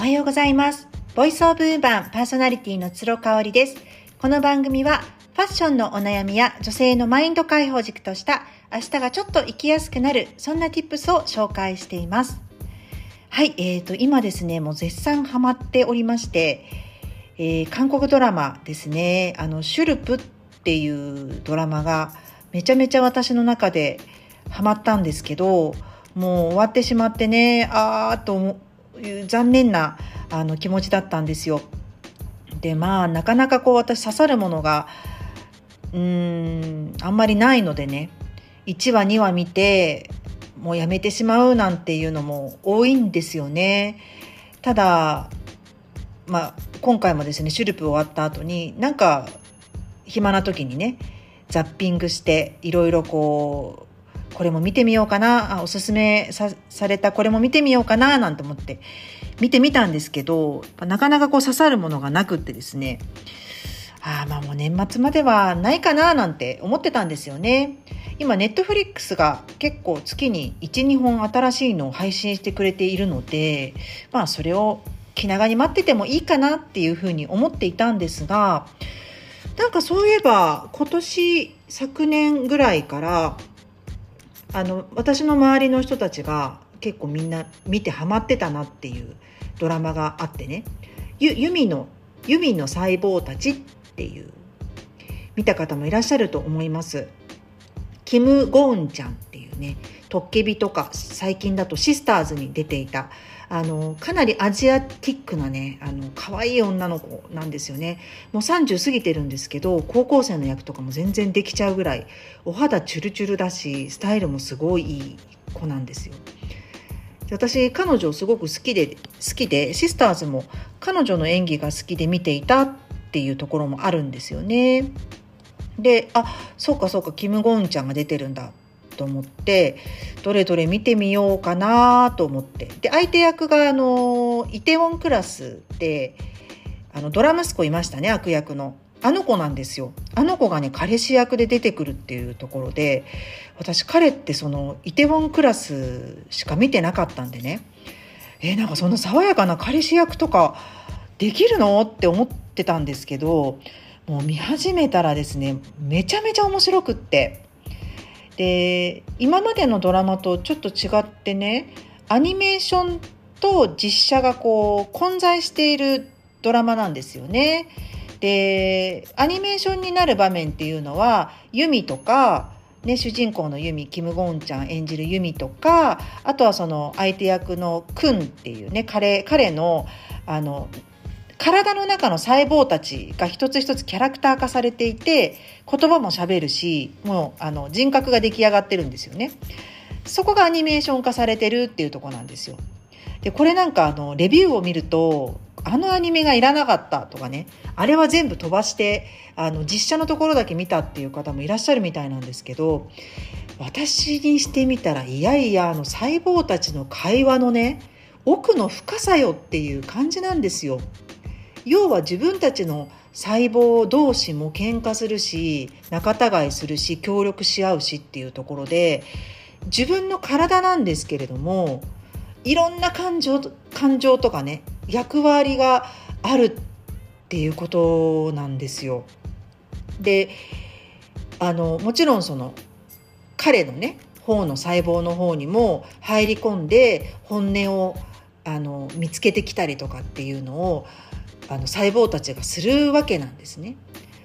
おはようございます。ボイスオブウーマンパーソナリティの鶴香織です。この番組はファッションのお悩みや女性のマインド解放軸とした明日がちょっと生きやすくなるそんな tips を紹介しています。はい、えーと、今ですね、もう絶賛ハマっておりまして、えー、韓国ドラマですね、あの、シュルプっていうドラマがめちゃめちゃ私の中でハマったんですけど、もう終わってしまってね、あーという残念なあの気持ちだったんですよ。で、まあ、なかなかこう私刺さるものが、うーん、あんまりないのでね、1話2話見て、もうやめてしまうなんていうのも多いんですよね。ただ、まあ、今回もですね、シュルプ終わった後に、なんか、暇な時にね、ザッピングして、いろいろこう、これも見てみようかな、あおすすめされたこれも見てみようかな、なんて思って見てみたんですけど、なかなかこう刺さるものがなくってですね、ああ、まあもう年末まではないかな、なんて思ってたんですよね。今ネットフリックスが結構月に12本新しいのを配信してくれているのでまあそれを気長に待っててもいいかなっていうふうに思っていたんですがなんかそういえば今年昨年ぐらいからあの私の周りの人たちが結構みんな見てハマってたなっていうドラマがあってね「ゆ弓のユミの細胞たち」っていう見た方もいらっしゃると思います。キム・ゴーンちゃんっていうね、トッケビとか最近だとシスターズに出ていた、あの、かなりアジアティックなね、あの、可愛い女の子なんですよね。もう30過ぎてるんですけど、高校生の役とかも全然できちゃうぐらい、お肌チュルチュルだし、スタイルもすごいいい子なんですよ。私彼女をすごく好きで好きでシスターズも彼女の演技が好きで見ていたっていうところもあるんですよね。であそうかそうかキム・ゴーンちゃんが出てるんだと思ってどれどれ見てみようかなと思ってで相手役があのイテウォンクラスであのドラ息子いましたね悪役の。あの子なんですよ。あの子がね、彼氏役で出てくるっていうところで、私彼ってそのイテウォンクラスしか見てなかったんでね、えー、なんかそんな爽やかな彼氏役とかできるのって思ってたんですけど、もう見始めたらですねめちゃめちゃ面白くってで今までのドラマとちょっと違ってねアニメーションと実写がこう混在しているドラマなんですよね。でアニメーションになる場面っていうのはユミとかね、主人公のユミキム・ゴンちゃん演じるユミとかあとはその相手役のクンっていうね彼彼のあの体の中の細胞たちが一つ一つキャラクター化されていて言葉もしゃべるしもうあの人格が出来上がってるんですよねそこがアニメーション化されてるっていうとこなんですよでこれなんかあのレビューを見るとあのアニメがいらなかったとかねあれは全部飛ばしてあの実写のところだけ見たっていう方もいらっしゃるみたいなんですけど私にしてみたらいやいやあの細胞たちの会話のね奥の深さよっていう感じなんですよ。要は自分たちの細胞同士も喧嘩するし仲違いするし協力し合うしっていうところで自分の体なんですけれどもいろんな感情感情とかね役割があるっていうことなんですよ。であのもちろんその彼のね方の細胞の方にも入り込んで本音をあの見つけてきたりとかっていうのをあの細胞たちがするわけなんですね。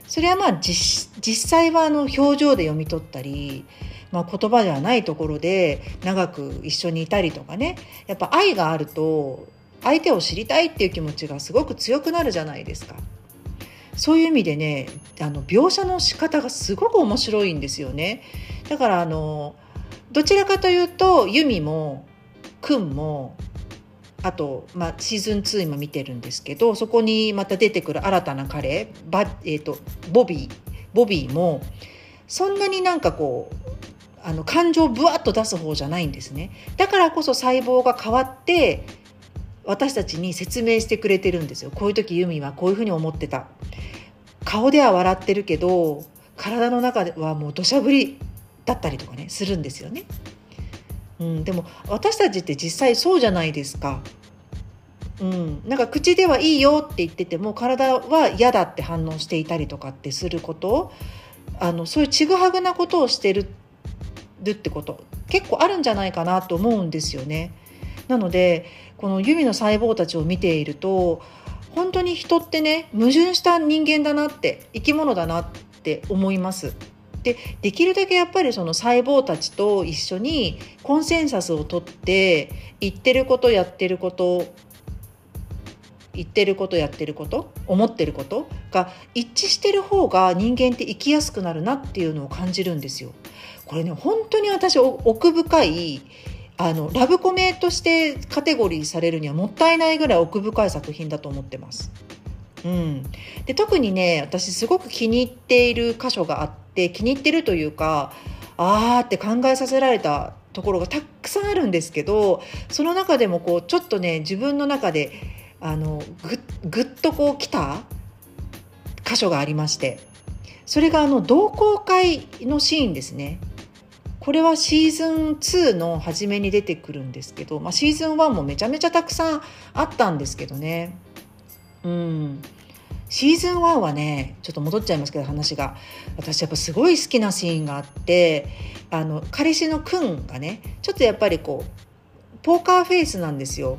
それはまあ実際はあの表情で読み取ったり、まあ、言葉ではないところで長く一緒にいたりとかねやっぱ愛があると相手を知りたいっていう気持ちがすごく強くなるじゃないですか。そういう意味でねあの描写の仕方がすごく面白いんですよね。だからあのどちらかというとユミもくんもあと、まあ、シーズン2今見てるんですけどそこにまた出てくる新たな彼バ、えーと、ボビーボビーもそんなになんかこうあの感情をぶわっと出す方じゃないんですね。だからこそ細胞が変わって私たちに説明してくれてるんですよ。こういう時ユミはこういうふうに思ってた。顔では笑ってるけど体の中ではもう土砂降りだったりとかねするんですよね。うん、でも私たちって実際そうじゃないですか。うん、なんか口ではいいよって言ってても体は嫌だって反応していたりとかってすることあのそういうちぐはぐなことをしてるってこと結構あるんじゃないかなと思うんですよね。なのでこのユミの細胞たちを見ていると本当に人ってね矛盾した人間だなって生き物だなって思います。でできるだけやっぱりその細胞たちと一緒にコンセンサスをとって言ってることやってること言ってることやってること思ってることが一致してる方が人間って生きやすくなるなっていうのを感じるんですよ。これね本当に私奥深いあのラブコメとしてカテゴリーされるにはもったいないぐらい奥深い作品だと思ってます。うん、で特にね私すごく気に入っている箇所があって気に入ってるというかあーって考えさせられたところがたくさんあるんですけどその中でもこうちょっとね自分の中であのぐっとこう来た箇所がありましてそれがあの同好会のシーンですね。これはシーズン2の初めに出てくるんですけど、まあ、シーズン1もめちゃめちゃたくさんあったんですけどねうんシーズン1はねちょっと戻っちゃいますけど話が私やっぱすごい好きなシーンがあってあの彼氏のくんがねちょっとやっぱりこうポーカーフェイスなんですよ。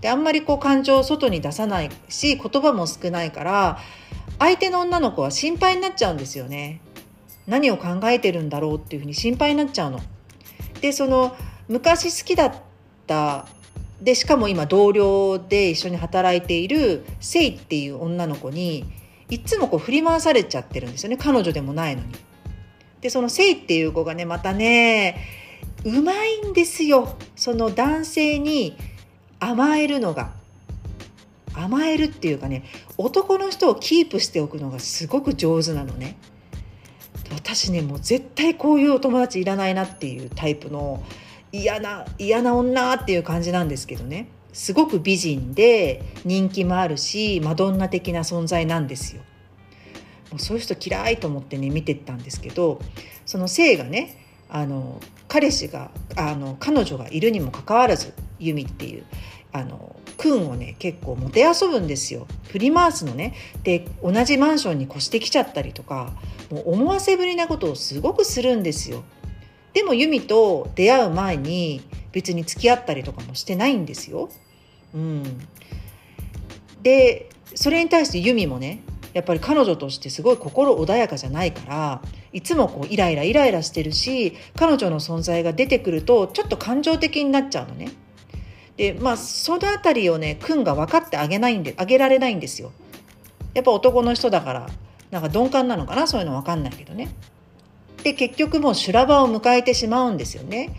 であんまりこう感情を外に出さないし言葉も少ないから相手の女の子は心配になっちゃうんですよね。何を考えてるんだろうっていうふうに心配になっちゃうの。でその昔好きだったでしかも今同僚で一緒に働いているセイっていう女の子にいつもこう振り回されちゃってるんですよね彼女でもないのに。でそのセイっていう子がねまたねうまいんですよその男性に甘えるのが。甘えるっていうかね男の人をキープしておくのがすごく上手なのね。私ねもう絶対こういうお友達いらないなっていうタイプの嫌な嫌な女っていう感じなんですけどね。すごく美人で人気もあるしマドンナ的な存在なんですよ。もうそういう人嫌いと思ってね見てったんですけどその性がねあの彼氏があの彼女がいるにもかかわらずユミっていうあの君をね結構もてあそぶんですよ。振り回すのねで同じマンションに越してきちゃったりとかもう思わせぶりなことをすごくするんですよ。でもユミと出会う前に別に付き合ったりとかもしてないんですようんでそれに対してユミもねやっぱり彼女としてすごい心穏やかじゃないからいつもこうイライライライラしてるし彼女の存在が出てくるとちょっと感情的になっちゃうのね。でまあその辺りをね君が分かってあげないんであげられないんですよ。やっぱ男の人だからなんか鈍感なのかな？そういうの分かんないけどね。で結局もう修羅場を迎えてしまうんですよね。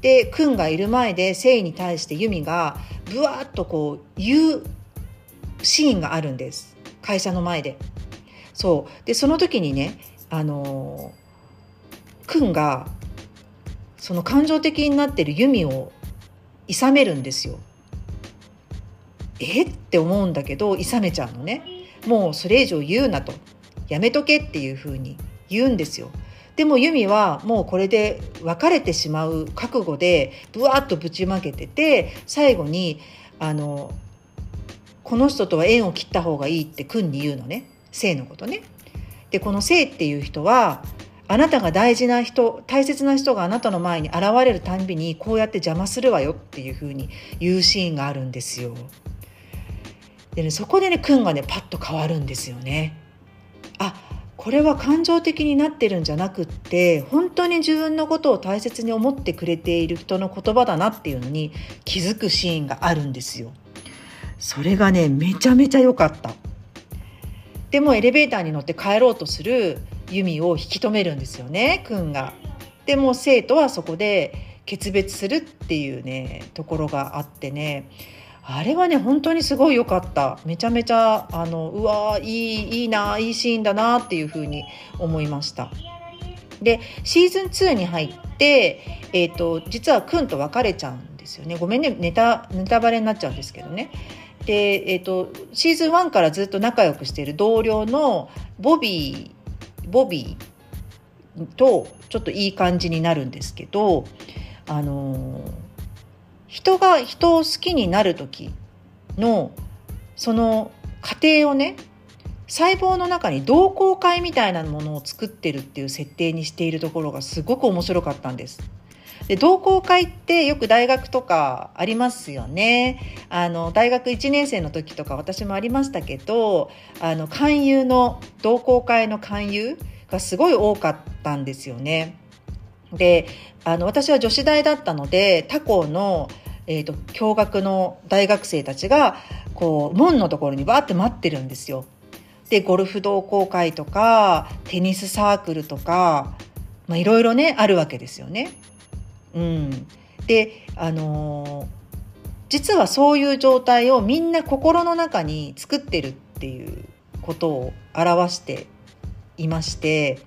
で君がいる前で誠意に対して由美がブワーッとこう言うシーンがあるんです会社の前で。そうでその時にねあの君がその感情的になってる由美を諌めるんですよ。え？って思うんだけど諌めちゃうのねもうそれ以上言うなとやめとけっていうふうに言うんですよでもユミはもうこれで別れてしまう覚悟でブワーッとぶちまけてて最後にあのこの人とは縁を切った方がいいって君に言うのね性のことね。でこの性っていう人はあなたが大事な人大切な人があなたの前に現れるたんびにこうやって邪魔するわよっていうふうに言うシーンがあるんですよ。でねそこでね君がねパッと変わるんですよね。これは感情的になってるんじゃなくって本当に自分のことを大切に思ってくれている人の言葉だなっていうのに気づくシーンがあるんですよ。それがねめちゃめちゃ良かった。でもエレベーターに乗って帰ろうとするユミを引き止めるんですよねくんが。でも生徒はそこで決別するっていうねところがあってねあれはね本当にすごい良かっためちゃめちゃあのうわいいいいないいシーンだなっていうふうに思いました。でシーズン2に入って、えーと、実はくんと別れちゃうんですよねごめんねネタネタバレになっちゃうんですけどね。で、えーとシーズン1からずっと仲良くしている同僚のボビーボビーとちょっといい感じになるんですけどあの人が人を好きになる時のその過程をね細胞の中に同好会みたいなものを作ってるっていう設定にしているところがすごく面白かったんです。で同好会ってよく大学とかありますよね。あの大学1年生の時とか私もありましたけどあの勧誘の同好会の勧誘がすごい多かったんですよね。であの私は女子大だったので他校の、えーと、共学の大学生たちがこう門のところにバーって待ってるんですよ。でゴルフ同好会とかテニスサークルとかいろいろねあるわけですよね。うん、であのー、実はそういう状態をみんな心の中に作ってるっていうことを表していまして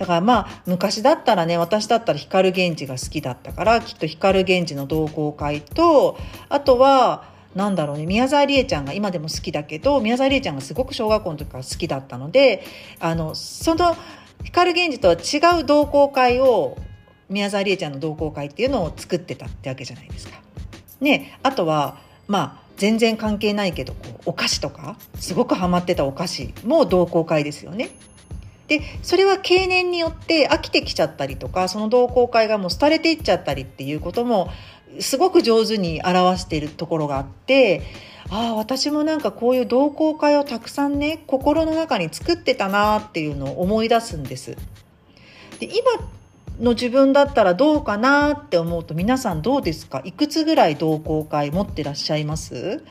だからまあ昔だったらね私だったら光源氏が好きだったからきっと光源氏の同好会とあとはなんだろうね宮沢りえちゃんが今でも好きだけど宮沢りえちゃんがすごく小学校の時から好きだったのであのその光源氏とは違う同好会を宮沢りえちゃんの同好会っていうのを作ってたってわけじゃないですか。ねあとはまあ全然関係ないけどこうお菓子とかすごくハマってたお菓子も同好会ですよね。でそれは経年によって飽きてきちゃったりとかその同好会がもう廃れていっちゃったりっていうこともすごく上手に表しているところがあってああ私もなんかこういう同好会をたくさんね心の中に作ってたなっていうのを思い出すんです。で今の自分だったらどうかなって思うと皆さんどうですか？いくつぐらい同好会持ってらっしゃいます？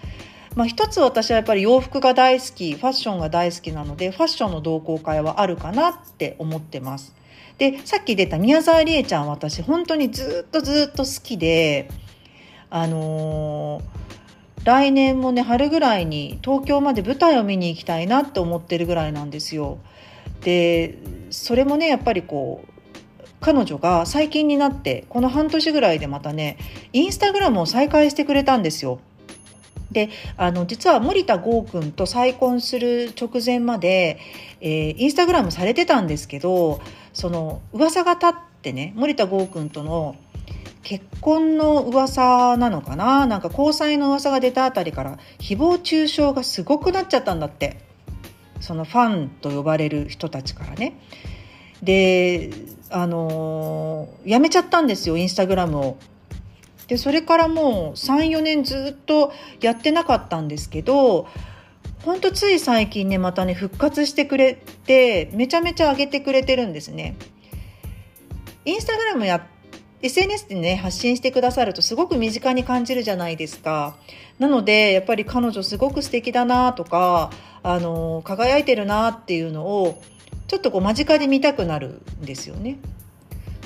まあ、一つ私はやっぱり洋服が大好きファッションが大好きなのでファッションの同好会はあるかなって思ってます。でさっき出た宮沢りえちゃん私本当にずっとずっと好きであのー、来年もね春ぐらいに東京まで舞台を見に行きたいなって思ってるぐらいなんですよ。でそれもねやっぱりこう彼女が最近になってこの半年ぐらいでまたねインスタグラムを再開してくれたんですよ。であの実は森田剛君と再婚する直前まで、えー、インスタグラムされてたんですけどその噂が立ってね森田剛君との結婚の噂なのかな？なんか交際の噂が出たあたりから誹謗中傷がすごくなっちゃったんだってそのファンと呼ばれる人たちからね。であのー、やめちゃったんですよインスタグラムを。でそれからもう34年ずっとやってなかったんですけどほんとつい最近ねまたね復活してくれてめちゃめちゃ上げてくれてるんですね。インスタグラムや SNS でね発信してくださるとすごく身近に感じるじゃないですか。なのでやっぱり彼女すごく素敵だなとかあの輝いてるなっていうのをちょっとこう間近で見たくなるんですよね。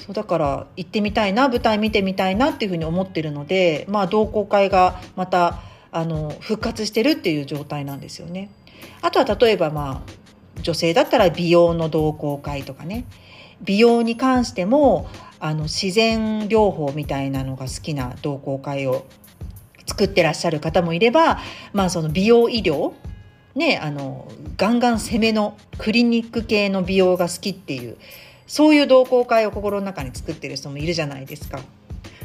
そうだから行ってみたいな舞台見てみたいなっていうふうに思ってるのでまあ同好会がまたあの復活してるっていう状態なんですよね。あとは例えばまあ女性だったら美容の同好会とかね美容に関してもあの自然療法みたいなのが好きな同好会を作ってらっしゃる方もいれば、まあ、その美容医療ねあのガンガン攻めのクリニック系の美容が好きっていうそういう同好会を心の中に作ってる人もいるじゃないですか。だか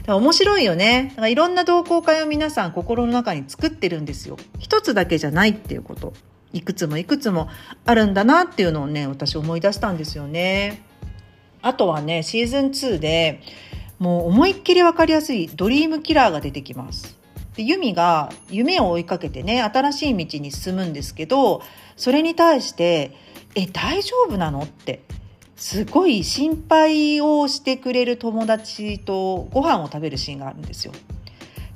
ら面白いよね。だからいろんな同好会を皆さん心の中に作ってるんですよ。一つだけじゃないっていうこと。いくつもいくつもあるんだなっていうのをね、私思い出したんですよね。あとはね、シーズン2でもう思いっきりわかりやすいドリームキラーが出てきます。でユミが夢を追いかけてね、新しい道に進むんですけど、それに対して、え、大丈夫なの？って。すごい心配をしてくれる友達とご飯を食べるシーンがあるんですよ。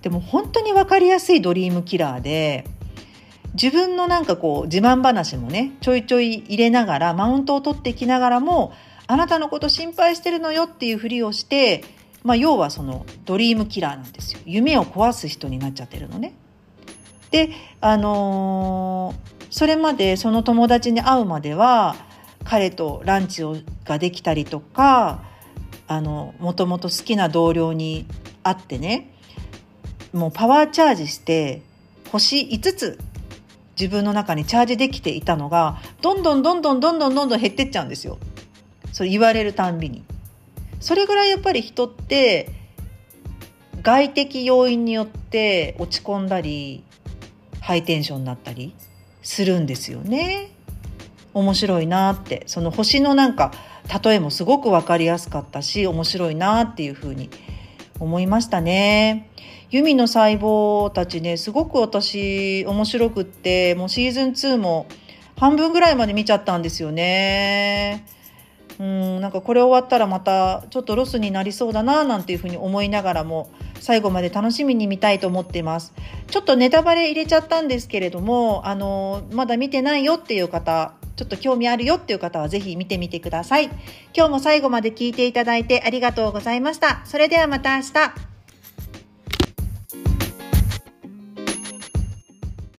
でも本当に分かりやすいドリームキラーで自分のなんかこう自慢話もねちょいちょい入れながらマウントを取ってきながらもあなたのこと心配してるのよっていうふりをして、まあ、要はそのドリームキラーなんですよ夢を壊す人になっちゃってるのね。であのー、それまでその友達に会うまでは彼とランチをができたりとかあのもともと好きな同僚に会ってねもうパワーチャージして星5つ自分の中にチャージできていたのがどんどんどんどんどんどんどんどん減ってっちゃうんですよ。それ言われるたんびに。それぐらいやっぱり人って外的要因によって落ち込んだりハイテンションになったりするんですよね。面白いなってその星のなんか例えもすごく分かりやすかったし面白いなっていうふうに思いましたね。ユミの細胞たちねすごく私面白くってもうシーズン2も半分ぐらいまで見ちゃったんですよね。うんなんかこれ終わったらまたちょっとロスになりそうだななんていうふうに思いながらも最後まで楽しみに見たいと思っています。ちょっとネタバレ入れちゃったんですけれどもあのまだ見てないよっていう方ちょっと興味あるよっていう方はぜひ見てみてください。今日も最後まで聞いていただいてありがとうございました。それではまた明日。